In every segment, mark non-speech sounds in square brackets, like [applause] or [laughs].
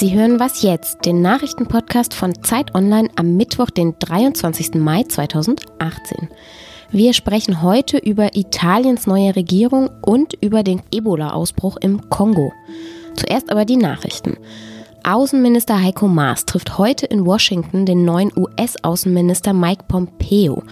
Sie hören Was jetzt, den Nachrichtenpodcast von Zeit Online am Mittwoch, den 23. Mai 2018. Wir sprechen heute über Italiens neue Regierung und über den Ebola-Ausbruch im Kongo. Zuerst aber die Nachrichten. Außenminister Heiko Maas trifft heute in Washington den neuen US-Außenminister Mike Pompeo.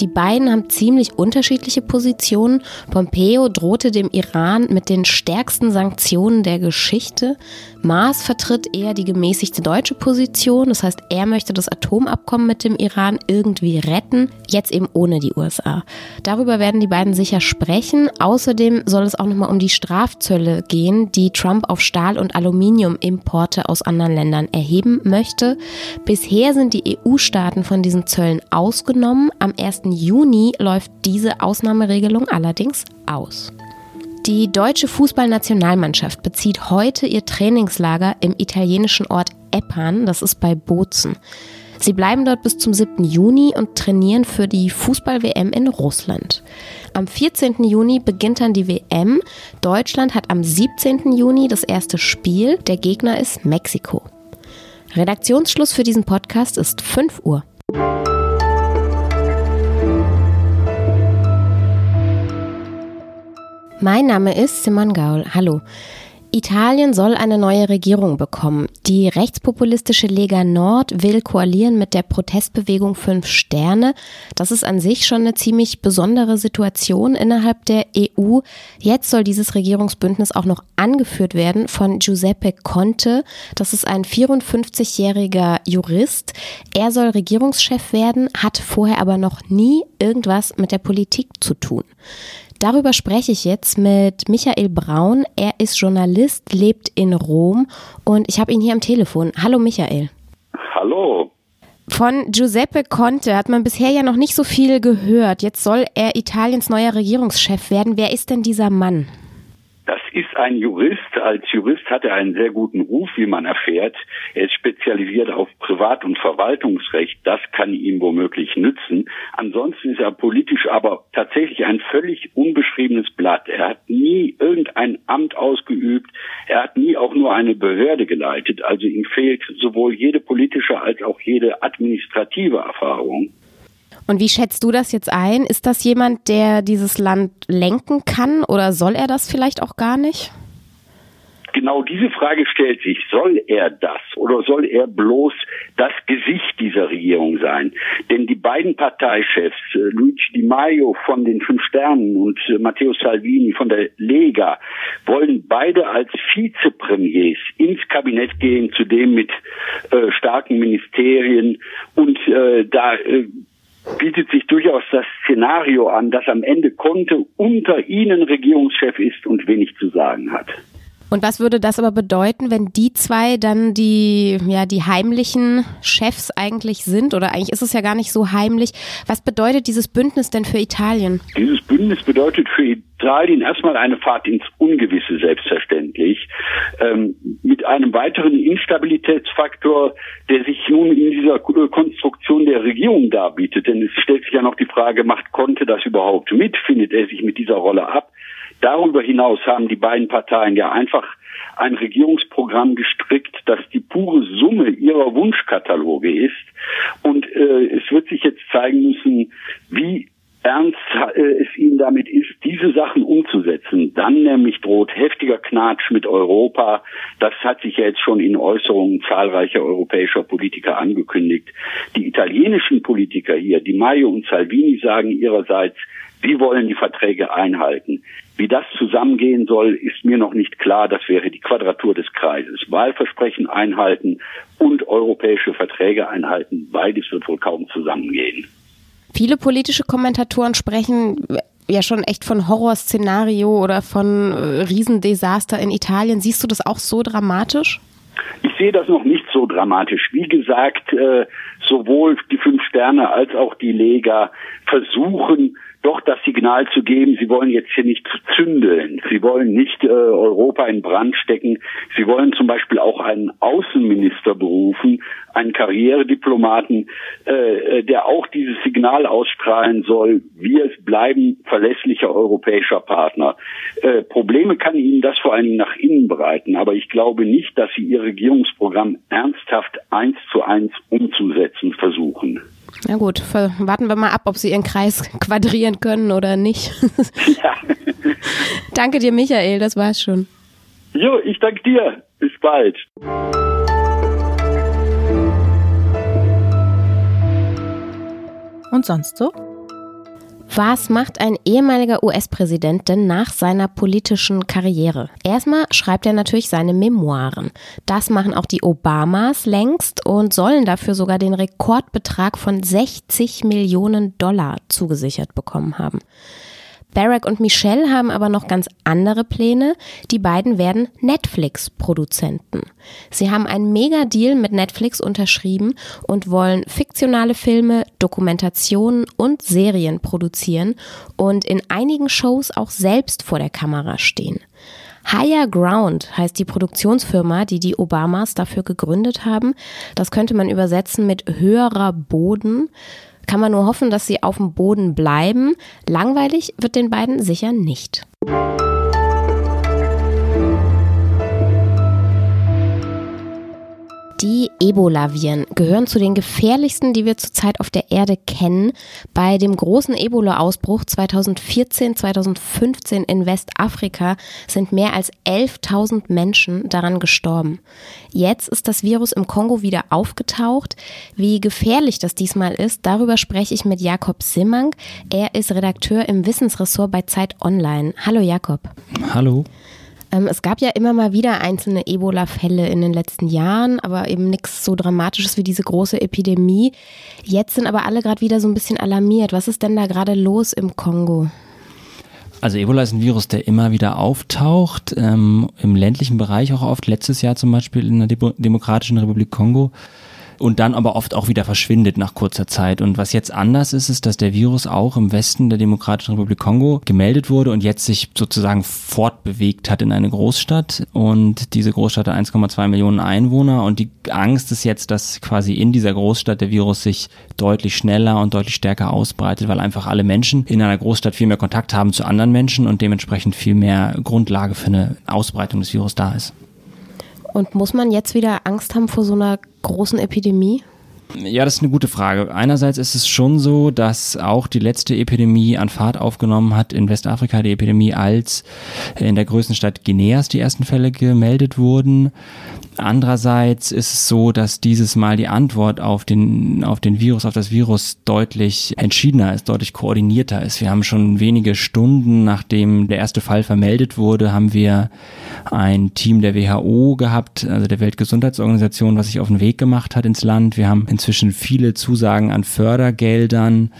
Die beiden haben ziemlich unterschiedliche Positionen. Pompeo drohte dem Iran mit den stärksten Sanktionen der Geschichte. Maas vertritt eher die gemäßigte deutsche Position. Das heißt, er möchte das Atomabkommen mit dem Iran irgendwie retten, jetzt eben ohne die USA. Darüber werden die beiden sicher sprechen. Außerdem soll es auch nochmal um die Strafzölle gehen, die Trump auf Stahl- und Aluminiumimporte aus anderen Ländern erheben möchte. Bisher sind die EU-Staaten von diesen Zöllen ausgenommen. Am 1. Juni läuft diese Ausnahmeregelung allerdings aus. Die deutsche Fußballnationalmannschaft bezieht heute ihr Trainingslager im italienischen Ort Eppan, das ist bei Bozen. Sie bleiben dort bis zum 7. Juni und trainieren für die Fußball-WM in Russland. Am 14. Juni beginnt dann die WM. Deutschland hat am 17. Juni das erste Spiel. Der Gegner ist Mexiko. Redaktionsschluss für diesen Podcast ist 5 Uhr. Mein Name ist Simon Gaul. Hallo. Italien soll eine neue Regierung bekommen. Die rechtspopulistische Lega Nord will koalieren mit der Protestbewegung Fünf Sterne. Das ist an sich schon eine ziemlich besondere Situation innerhalb der EU. Jetzt soll dieses Regierungsbündnis auch noch angeführt werden von Giuseppe Conte. Das ist ein 54-jähriger Jurist. Er soll Regierungschef werden, hat vorher aber noch nie irgendwas mit der Politik zu tun. Darüber spreche ich jetzt mit Michael Braun. Er ist Journalist, lebt in Rom und ich habe ihn hier am Telefon. Hallo Michael. Hallo. Von Giuseppe Conte hat man bisher ja noch nicht so viel gehört. Jetzt soll er Italiens neuer Regierungschef werden. Wer ist denn dieser Mann? Das ist ein Jurist. Als Jurist hat er einen sehr guten Ruf, wie man erfährt. Er ist spezialisiert auf Privat- und Verwaltungsrecht. Das kann ihm womöglich nützen. Ansonsten ist er politisch aber tatsächlich ein völlig unbeschriebenes Blatt. Er hat nie irgendein Amt ausgeübt. Er hat nie auch nur eine Behörde geleitet. Also ihm fehlt sowohl jede politische als auch jede administrative Erfahrung. Und wie schätzt du das jetzt ein? Ist das jemand, der dieses Land lenken kann oder soll er das vielleicht auch gar nicht? Genau diese Frage stellt sich. Soll er das oder soll er bloß das Gesicht dieser Regierung sein? Denn die beiden Parteichefs, äh, Luigi Di Maio von den Fünf Sternen und äh, Matteo Salvini von der Lega, wollen beide als Vizepremiers ins Kabinett gehen, zudem mit äh, starken Ministerien. Und äh, da äh, bietet sich durchaus das Szenario an, dass am Ende Conte unter ihnen Regierungschef ist und wenig zu sagen hat. Und was würde das aber bedeuten, wenn die zwei dann die, ja, die heimlichen Chefs eigentlich sind? Oder eigentlich ist es ja gar nicht so heimlich. Was bedeutet dieses Bündnis denn für Italien? Dieses Bündnis bedeutet für Italien erstmal eine Fahrt ins Ungewisse, selbstverständlich. Ähm, mit einem weiteren Instabilitätsfaktor, der sich nun in dieser Konstruktion der Regierung darbietet. Denn es stellt sich ja noch die Frage, macht Conte das überhaupt mit? Findet er sich mit dieser Rolle ab? Darüber hinaus haben die beiden Parteien ja einfach ein Regierungsprogramm gestrickt, das die pure Summe ihrer Wunschkataloge ist. Und äh, es wird sich jetzt zeigen müssen, wie ernst äh, es ihnen damit ist, diese Sachen umzusetzen. Dann nämlich droht heftiger Knatsch mit Europa. Das hat sich ja jetzt schon in Äußerungen zahlreicher europäischer Politiker angekündigt. Die italienischen Politiker hier, Di Maio und Salvini, sagen ihrerseits, Sie wollen die Verträge einhalten. Wie das zusammengehen soll, ist mir noch nicht klar. Das wäre die Quadratur des Kreises. Wahlversprechen einhalten und europäische Verträge einhalten. Beides wird wohl kaum zusammengehen. Viele politische Kommentatoren sprechen ja schon echt von Horrorszenario oder von äh, Riesendesaster in Italien. Siehst du das auch so dramatisch? Ich sehe das noch nicht so dramatisch. Wie gesagt, äh, sowohl die Fünf Sterne als auch die Lega versuchen doch das Signal zu geben, sie wollen jetzt hier nicht zündeln, sie wollen nicht äh, Europa in Brand stecken, sie wollen zum Beispiel auch einen Außenminister berufen, einen Karrierediplomaten, äh, äh der auch dieses Signal ausstrahlen soll, wir bleiben verlässlicher europäischer Partner. Äh, Probleme kann ihnen das vor allen Dingen nach innen bereiten, aber ich glaube nicht, dass sie ihr Regierungsprogramm ernsthaft eins zu eins umzusetzen versuchen. Na gut, warten wir mal ab, ob sie ihren Kreis [laughs] quadrieren können oder nicht. Ja. [laughs] danke dir, Michael, das war's schon. Jo, ich danke dir. Bis bald. Und sonst so? Was macht ein ehemaliger US-Präsident denn nach seiner politischen Karriere? Erstmal schreibt er natürlich seine Memoiren. Das machen auch die Obamas längst und sollen dafür sogar den Rekordbetrag von 60 Millionen Dollar zugesichert bekommen haben. Barack und Michelle haben aber noch ganz andere Pläne. Die beiden werden Netflix-Produzenten. Sie haben einen Mega-Deal mit Netflix unterschrieben und wollen fiktionale Filme, Dokumentationen und Serien produzieren und in einigen Shows auch selbst vor der Kamera stehen. Higher Ground heißt die Produktionsfirma, die die Obamas dafür gegründet haben. Das könnte man übersetzen mit höherer Boden kann man nur hoffen, dass sie auf dem Boden bleiben. Langweilig wird den beiden sicher nicht. Die Ebola-Viren gehören zu den gefährlichsten, die wir zurzeit auf der Erde kennen. Bei dem großen Ebola-Ausbruch 2014-2015 in Westafrika sind mehr als 11.000 Menschen daran gestorben. Jetzt ist das Virus im Kongo wieder aufgetaucht. Wie gefährlich das diesmal ist, darüber spreche ich mit Jakob Simmang. Er ist Redakteur im Wissensressort bei Zeit Online. Hallo Jakob. Hallo. Ähm, es gab ja immer mal wieder einzelne Ebola-Fälle in den letzten Jahren, aber eben nichts so Dramatisches wie diese große Epidemie. Jetzt sind aber alle gerade wieder so ein bisschen alarmiert. Was ist denn da gerade los im Kongo? Also Ebola ist ein Virus, der immer wieder auftaucht, ähm, im ländlichen Bereich auch oft. Letztes Jahr zum Beispiel in der Demokratischen Republik Kongo und dann aber oft auch wieder verschwindet nach kurzer Zeit. Und was jetzt anders ist, ist, dass der Virus auch im Westen der Demokratischen Republik Kongo gemeldet wurde und jetzt sich sozusagen fortbewegt hat in eine Großstadt. Und diese Großstadt hat 1,2 Millionen Einwohner und die Angst ist jetzt, dass quasi in dieser Großstadt der Virus sich deutlich schneller und deutlich stärker ausbreitet, weil einfach alle Menschen in einer Großstadt viel mehr Kontakt haben zu anderen Menschen und dementsprechend viel mehr Grundlage für eine Ausbreitung des Virus da ist. Und muss man jetzt wieder Angst haben vor so einer großen Epidemie? Ja, das ist eine gute Frage. Einerseits ist es schon so, dass auch die letzte Epidemie an Fahrt aufgenommen hat in Westafrika, die Epidemie, als in der größten Stadt Guineas die ersten Fälle gemeldet wurden. Andererseits ist es so, dass dieses Mal die Antwort auf den, auf den Virus, auf das Virus deutlich entschiedener ist, deutlich koordinierter ist. Wir haben schon wenige Stunden, nachdem der erste Fall vermeldet wurde, haben wir ein Team der WHO gehabt, also der Weltgesundheitsorganisation, was sich auf den Weg gemacht hat ins Land. Wir haben inzwischen viele Zusagen an Fördergeldern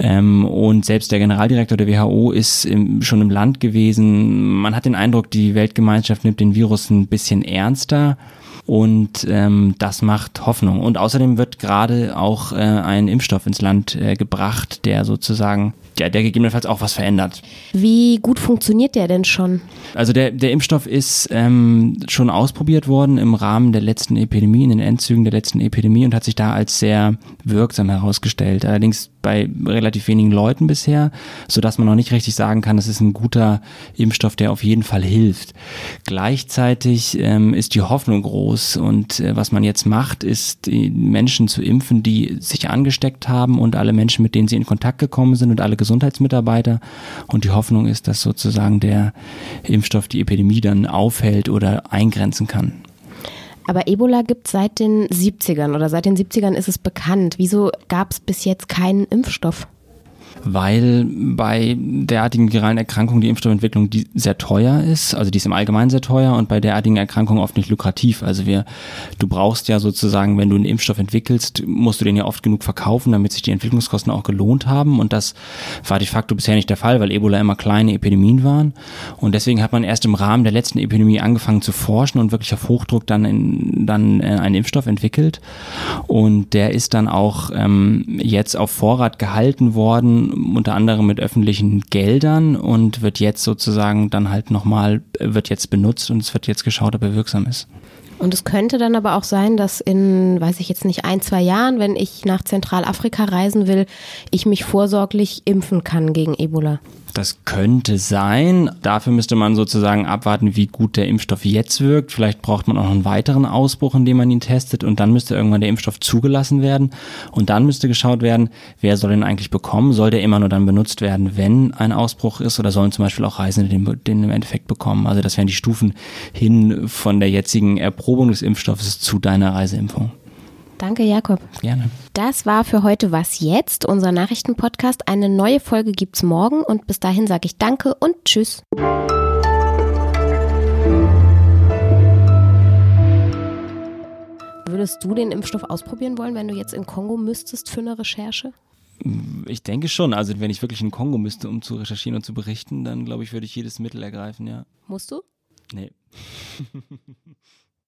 ähm, und selbst der Generaldirektor der WHO ist im, schon im Land gewesen. Man hat den Eindruck, die Weltgemeinschaft nimmt den Virus ein bisschen ernster und ähm, das macht Hoffnung. Und außerdem wird gerade auch äh, ein Impfstoff ins Land äh, gebracht, der sozusagen ja, der gegebenenfalls auch was verändert. Wie gut funktioniert der denn schon? Also der, der Impfstoff ist ähm, schon ausprobiert worden im Rahmen der letzten Epidemie, in den Endzügen der letzten Epidemie und hat sich da als sehr wirksam herausgestellt. Allerdings bei relativ wenigen Leuten bisher, so dass man noch nicht richtig sagen kann, das ist ein guter Impfstoff, der auf jeden Fall hilft. Gleichzeitig ähm, ist die Hoffnung groß und äh, was man jetzt macht, ist die Menschen zu impfen, die sich angesteckt haben und alle Menschen, mit denen sie in Kontakt gekommen sind und alle Gesundheitsmitarbeiter. Und die Hoffnung ist, dass sozusagen der Impfstoff die Epidemie dann aufhält oder eingrenzen kann. Aber Ebola gibt es seit den 70ern oder seit den 70ern ist es bekannt. Wieso gab es bis jetzt keinen Impfstoff? Weil bei derartigen viralen Erkrankungen die Impfstoffentwicklung die sehr teuer ist, also die ist im Allgemeinen sehr teuer und bei derartigen Erkrankungen oft nicht lukrativ. Also wir, du brauchst ja sozusagen, wenn du einen Impfstoff entwickelst, musst du den ja oft genug verkaufen, damit sich die Entwicklungskosten auch gelohnt haben. Und das war de facto bisher nicht der Fall, weil Ebola immer kleine Epidemien waren. Und deswegen hat man erst im Rahmen der letzten Epidemie angefangen zu forschen und wirklich auf Hochdruck dann in, dann äh, einen Impfstoff entwickelt. Und der ist dann auch ähm, jetzt auf Vorrat gehalten worden unter anderem mit öffentlichen Geldern und wird jetzt sozusagen dann halt nochmal, wird jetzt benutzt und es wird jetzt geschaut, ob er wirksam ist. Und es könnte dann aber auch sein, dass in, weiß ich jetzt nicht, ein, zwei Jahren, wenn ich nach Zentralafrika reisen will, ich mich vorsorglich impfen kann gegen Ebola. Das könnte sein. Dafür müsste man sozusagen abwarten, wie gut der Impfstoff jetzt wirkt. Vielleicht braucht man auch noch einen weiteren Ausbruch, in dem man ihn testet. Und dann müsste irgendwann der Impfstoff zugelassen werden. Und dann müsste geschaut werden, wer soll den eigentlich bekommen? Soll der immer nur dann benutzt werden, wenn ein Ausbruch ist? Oder sollen zum Beispiel auch Reisende den, den im Endeffekt bekommen? Also das wären die Stufen hin von der jetzigen Erprobung des Impfstoffes zu deiner Reiseimpfung. Danke, Jakob. Gerne. Das war für heute Was Jetzt, unser Nachrichtenpodcast. Eine neue Folge gibt's morgen und bis dahin sage ich Danke und Tschüss. Würdest du den Impfstoff ausprobieren wollen, wenn du jetzt in Kongo müsstest für eine Recherche? Ich denke schon. Also wenn ich wirklich in Kongo müsste, um zu recherchieren und zu berichten, dann glaube ich, würde ich jedes Mittel ergreifen, ja. Musst du? Nee. [laughs]